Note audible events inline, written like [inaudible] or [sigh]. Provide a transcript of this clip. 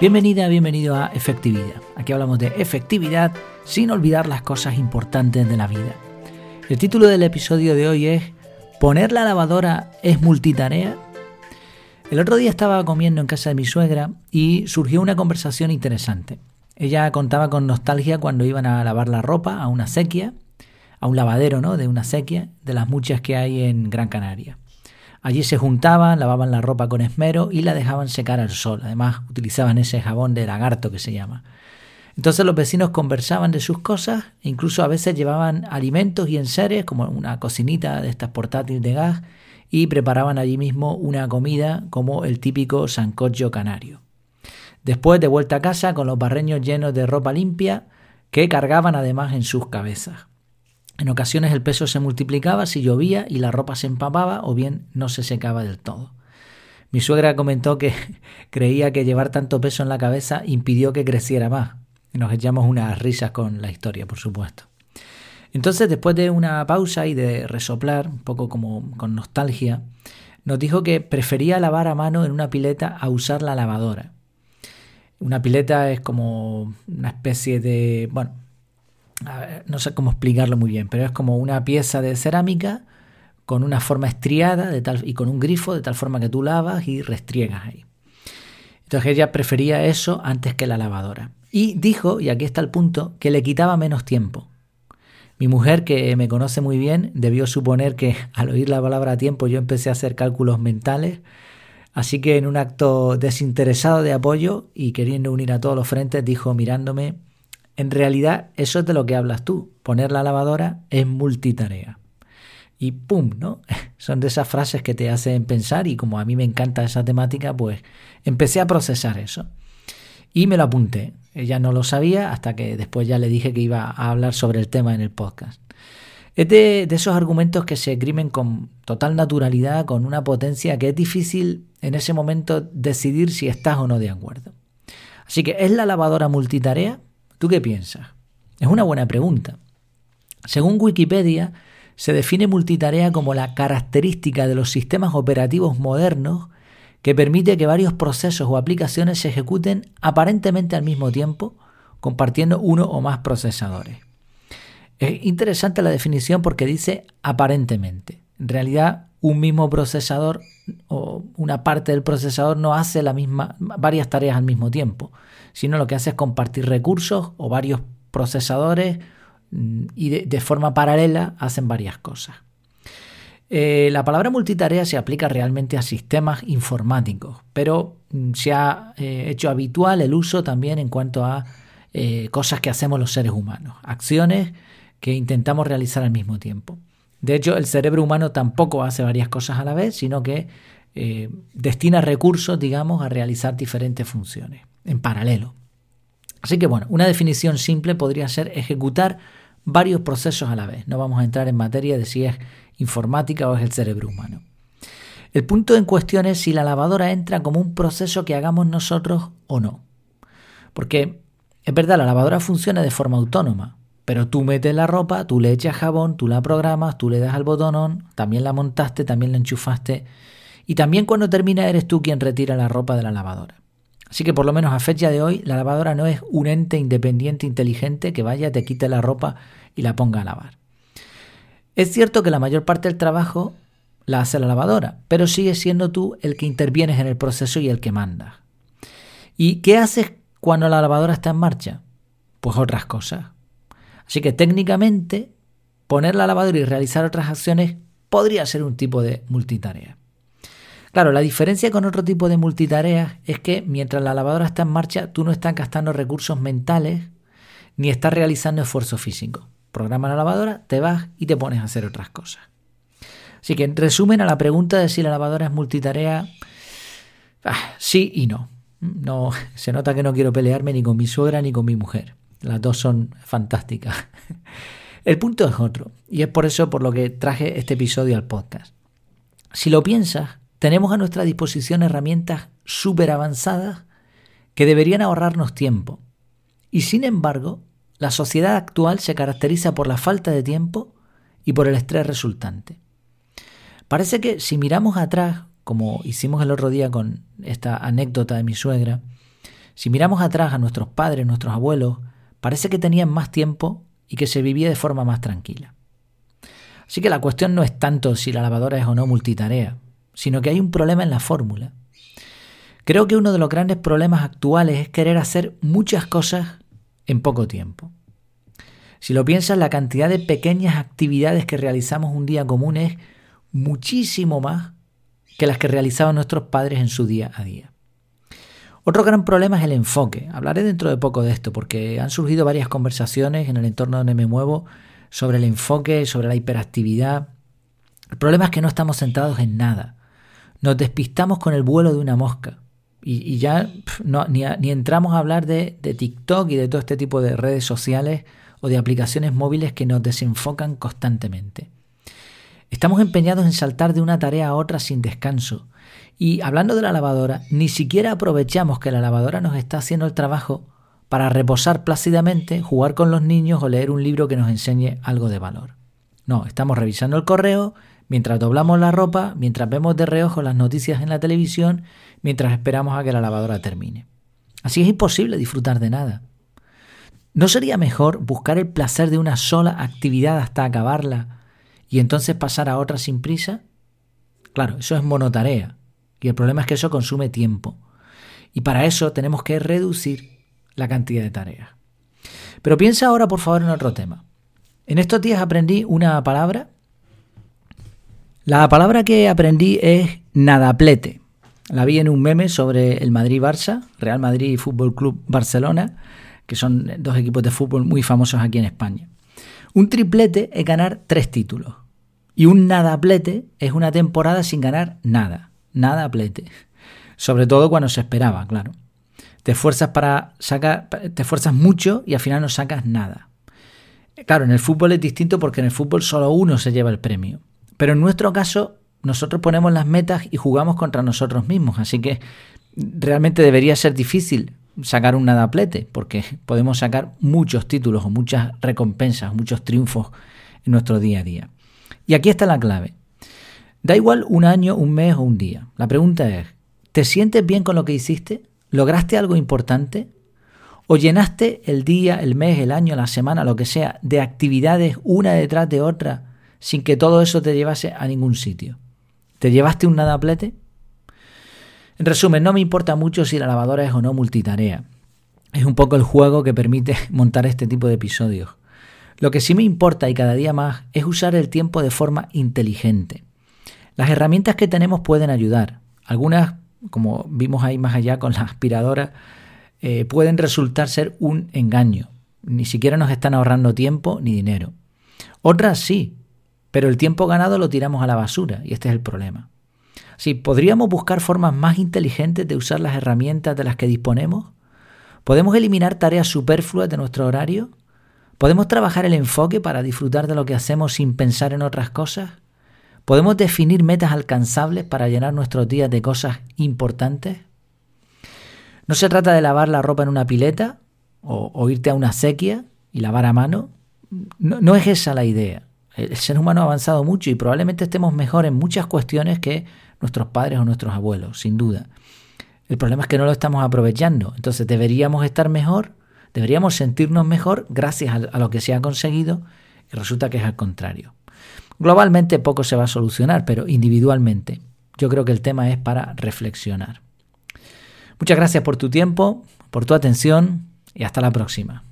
Bienvenida, bienvenido a Efectividad. Aquí hablamos de efectividad sin olvidar las cosas importantes de la vida. El título del episodio de hoy es ¿Poner la lavadora es multitarea? El otro día estaba comiendo en casa de mi suegra y surgió una conversación interesante. Ella contaba con nostalgia cuando iban a lavar la ropa a una sequía, a un lavadero, ¿no? De una sequía, de las muchas que hay en Gran Canaria. Allí se juntaban, lavaban la ropa con esmero y la dejaban secar al sol. Además, utilizaban ese jabón de lagarto que se llama. Entonces los vecinos conversaban de sus cosas e incluso a veces llevaban alimentos y enseres, como una cocinita de estas portátiles de gas, y preparaban allí mismo una comida como el típico sancocho canario. Después de vuelta a casa con los barreños llenos de ropa limpia que cargaban además en sus cabezas. En ocasiones el peso se multiplicaba si llovía y la ropa se empapaba o bien no se secaba del todo. Mi suegra comentó que [laughs] creía que llevar tanto peso en la cabeza impidió que creciera más. Nos echamos unas risas con la historia, por supuesto. Entonces, después de una pausa y de resoplar, un poco como con nostalgia, nos dijo que prefería lavar a mano en una pileta a usar la lavadora. Una pileta es como una especie de, bueno, no sé cómo explicarlo muy bien, pero es como una pieza de cerámica con una forma estriada de tal, y con un grifo de tal forma que tú lavas y restriegas ahí. Entonces ella prefería eso antes que la lavadora. Y dijo, y aquí está el punto, que le quitaba menos tiempo. Mi mujer, que me conoce muy bien, debió suponer que [laughs] al oír la palabra tiempo yo empecé a hacer cálculos mentales, así que en un acto desinteresado de apoyo y queriendo unir a todos los frentes, dijo mirándome, en realidad, eso es de lo que hablas tú. Poner la lavadora es multitarea. Y pum, ¿no? [laughs] Son de esas frases que te hacen pensar y como a mí me encanta esa temática, pues empecé a procesar eso. Y me lo apunté. Ella no lo sabía hasta que después ya le dije que iba a hablar sobre el tema en el podcast. Es de, esos argumentos que se esgrimen con total naturalidad, con una potencia que es difícil en ese momento decidir si estás o no de acuerdo. Así que, ¿es la lavadora multitarea? ¿Tú qué piensas? Es una buena pregunta. Según Wikipedia, se define multitarea como la característica de los sistemas operativos modernos que permite que varios procesos o aplicaciones se ejecuten aparentemente al mismo tiempo, compartiendo uno o más procesadores. Es interesante la definición porque dice aparentemente. En realidad, un mismo procesador o una parte del procesador no hace la misma, varias tareas al mismo tiempo, sino lo que hace es compartir recursos o varios procesadores mm, y de, forma paralela hacen varias cosas. Eh, la palabra multitarea se aplica realmente a sistemas informáticos, pero mm, se ha eh, hecho habitual el uso también en cuanto a eh, cosas que hacemos los seres humanos, acciones que intentamos realizar al mismo tiempo. De hecho, el cerebro humano tampoco hace varias cosas a la vez, sino que eh, destina recursos, digamos, a realizar diferentes funciones en paralelo. Así que bueno, una definición simple podría ser ejecutar varios procesos a la vez. No vamos a entrar en materia de si es informática o es el cerebro humano. El punto en cuestión es si la lavadora entra como un proceso que hagamos nosotros o no. Porque es verdad, la lavadora funciona de forma autónoma, pero tú metes la ropa, tú le echas jabón, tú la programas, tú le das al botonón, también la montaste, también la enchufaste. Y también cuando termina eres tú quien retira la ropa de la lavadora. Así que por lo menos a fecha de hoy, la lavadora no es un ente independiente inteligente que vaya, te quite la ropa y la ponga a lavar. Es cierto que la mayor parte del trabajo la hace la lavadora, pero sigues siendo tú el que intervienes en el proceso y el que mandas. ¿Y qué haces cuando la lavadora está en marcha? Pues otras cosas. Así que técnicamente poner la lavadora y realizar otras acciones podría ser un tipo de multitarea. Claro, la diferencia con otro tipo de multitareas es que mientras la lavadora está en marcha, tú no estás gastando recursos mentales ni estás realizando esfuerzo físico. Programa la lavadora, te vas y te pones a hacer otras cosas. Así que en resumen a la pregunta de si la lavadora es multitarea, ah, sí y no. No [laughs] se nota que no quiero pelearme ni con mi suegra ni con mi mujer. Las dos son fantásticas. El punto es otro, y es por eso por lo que traje este episodio al podcast. Si lo piensas, tenemos a nuestra disposición herramientas súper avanzadas que deberían ahorrarnos tiempo. Y sin embargo, la sociedad actual se caracteriza por la falta de tiempo y por el estrés resultante. Parece que si miramos atrás, como hicimos el otro día con esta anécdota de mi suegra, Si miramos atrás a nuestros padres, nuestros abuelos, parece que tenían más tiempo y que se vivía de forma más tranquila. Así que la cuestión no es tanto si la lavadora es o no multitarea, sino que hay un problema en la fórmula. Creo que uno de los grandes problemas actuales es querer hacer muchas cosas en poco tiempo. Si lo piensas, la cantidad de pequeñas actividades que realizamos un día común es muchísimo más que las que realizaban nuestros padres en su día a día. Otro gran problema es el enfoque. Hablaré dentro de poco de esto porque han surgido varias conversaciones en el entorno donde me muevo sobre el enfoque, sobre la hiperactividad. El problema es que no estamos centrados en nada. Nos despistamos con el vuelo de una mosca. Y, ya ni, entramos a hablar de, de TikTok y de todo este tipo de redes sociales o de aplicaciones móviles que nos desenfocan constantemente. Estamos empeñados en saltar de una tarea a otra sin descanso. Y hablando de la lavadora, ni siquiera aprovechamos que la lavadora nos está haciendo el trabajo para reposar plácidamente, jugar con los niños o leer un libro que nos enseñe algo de valor. No, estamos revisando el correo, mientras doblamos la ropa, mientras vemos de reojo las noticias en la televisión, mientras esperamos a que la lavadora termine. Así es imposible disfrutar de nada. ¿No sería mejor buscar el placer de una sola actividad hasta acabarla y entonces pasar a otra sin prisa? Claro, eso es monotarea y el problema es que eso consume tiempo. Y para eso tenemos que reducir la cantidad de tareas. Pero piensa ahora, por favor, en otro tema. En estos días aprendí una palabra. La palabra que aprendí es nadaplete. La vi en un meme sobre el Madrid-Barça, Real Madrid y Fútbol Club Barcelona, que son dos equipos de fútbol muy famosos aquí en España. Un triplete es ganar tres títulos. Y un nadaplete es una temporada sin ganar nada. Nadaplete. Sobre todo cuando se esperaba, claro. Te esfuerzas para sacar, te esfuerzas mucho y al final no sacas nada. Claro, en el fútbol es distinto porque en el fútbol solo uno se lleva el premio. Pero en nuestro caso, nosotros ponemos las metas y jugamos contra nosotros mismos. Así que realmente debería ser difícil sacar un nadaplete, porque [laughs] podemos sacar muchos títulos o muchas recompensas, muchos triunfos en nuestro día a día. Y aquí está la clave. Da igual un año, un mes o un día. La pregunta es, ¿te sientes bien con lo que hiciste? ¿Lograste algo importante? ¿O llenaste el día, el mes, el año, la semana, lo que sea, de actividades una detrás de otra sin que todo eso te llevase a ningún sitio? ¿Te llevaste un nadaplete? En resumen, no me importa mucho si la lavadora es o no multitarea. Es un poco el juego que permite [laughs] montar este tipo de episodios. Lo que sí me importa y cada día más es usar el tiempo de forma inteligente. Las herramientas que tenemos pueden ayudar. Algunas como vimos ahí más allá con la aspiradora, eh, pueden resultar ser un engaño. Ni siquiera nos están ahorrando tiempo ni dinero. Otras sí, pero el tiempo ganado lo tiramos a la basura y este es el problema. Sí, ¿podríamos buscar formas más inteligentes de usar las herramientas de las que disponemos? ¿Podemos eliminar tareas superfluas de nuestro horario? ¿Podemos trabajar el enfoque para disfrutar de lo que hacemos sin pensar en otras cosas? ¿Podemos definir metas alcanzables para llenar nuestros días de cosas importantes? No se trata de lavar la ropa en una pileta o, irte a una sequía y lavar a mano. No, no, es esa la idea. El ser humano ha avanzado mucho y probablemente estemos mejor en muchas cuestiones que nuestros padres o nuestros abuelos, sin duda. El problema es que no lo estamos aprovechando. Entonces deberíamos estar mejor, deberíamos sentirnos mejor gracias a lo que se ha conseguido y resulta que es al contrario. Globalmente poco se va a solucionar, pero individualmente yo creo que el tema es para reflexionar. Muchas gracias por tu tiempo, por tu atención y hasta la próxima.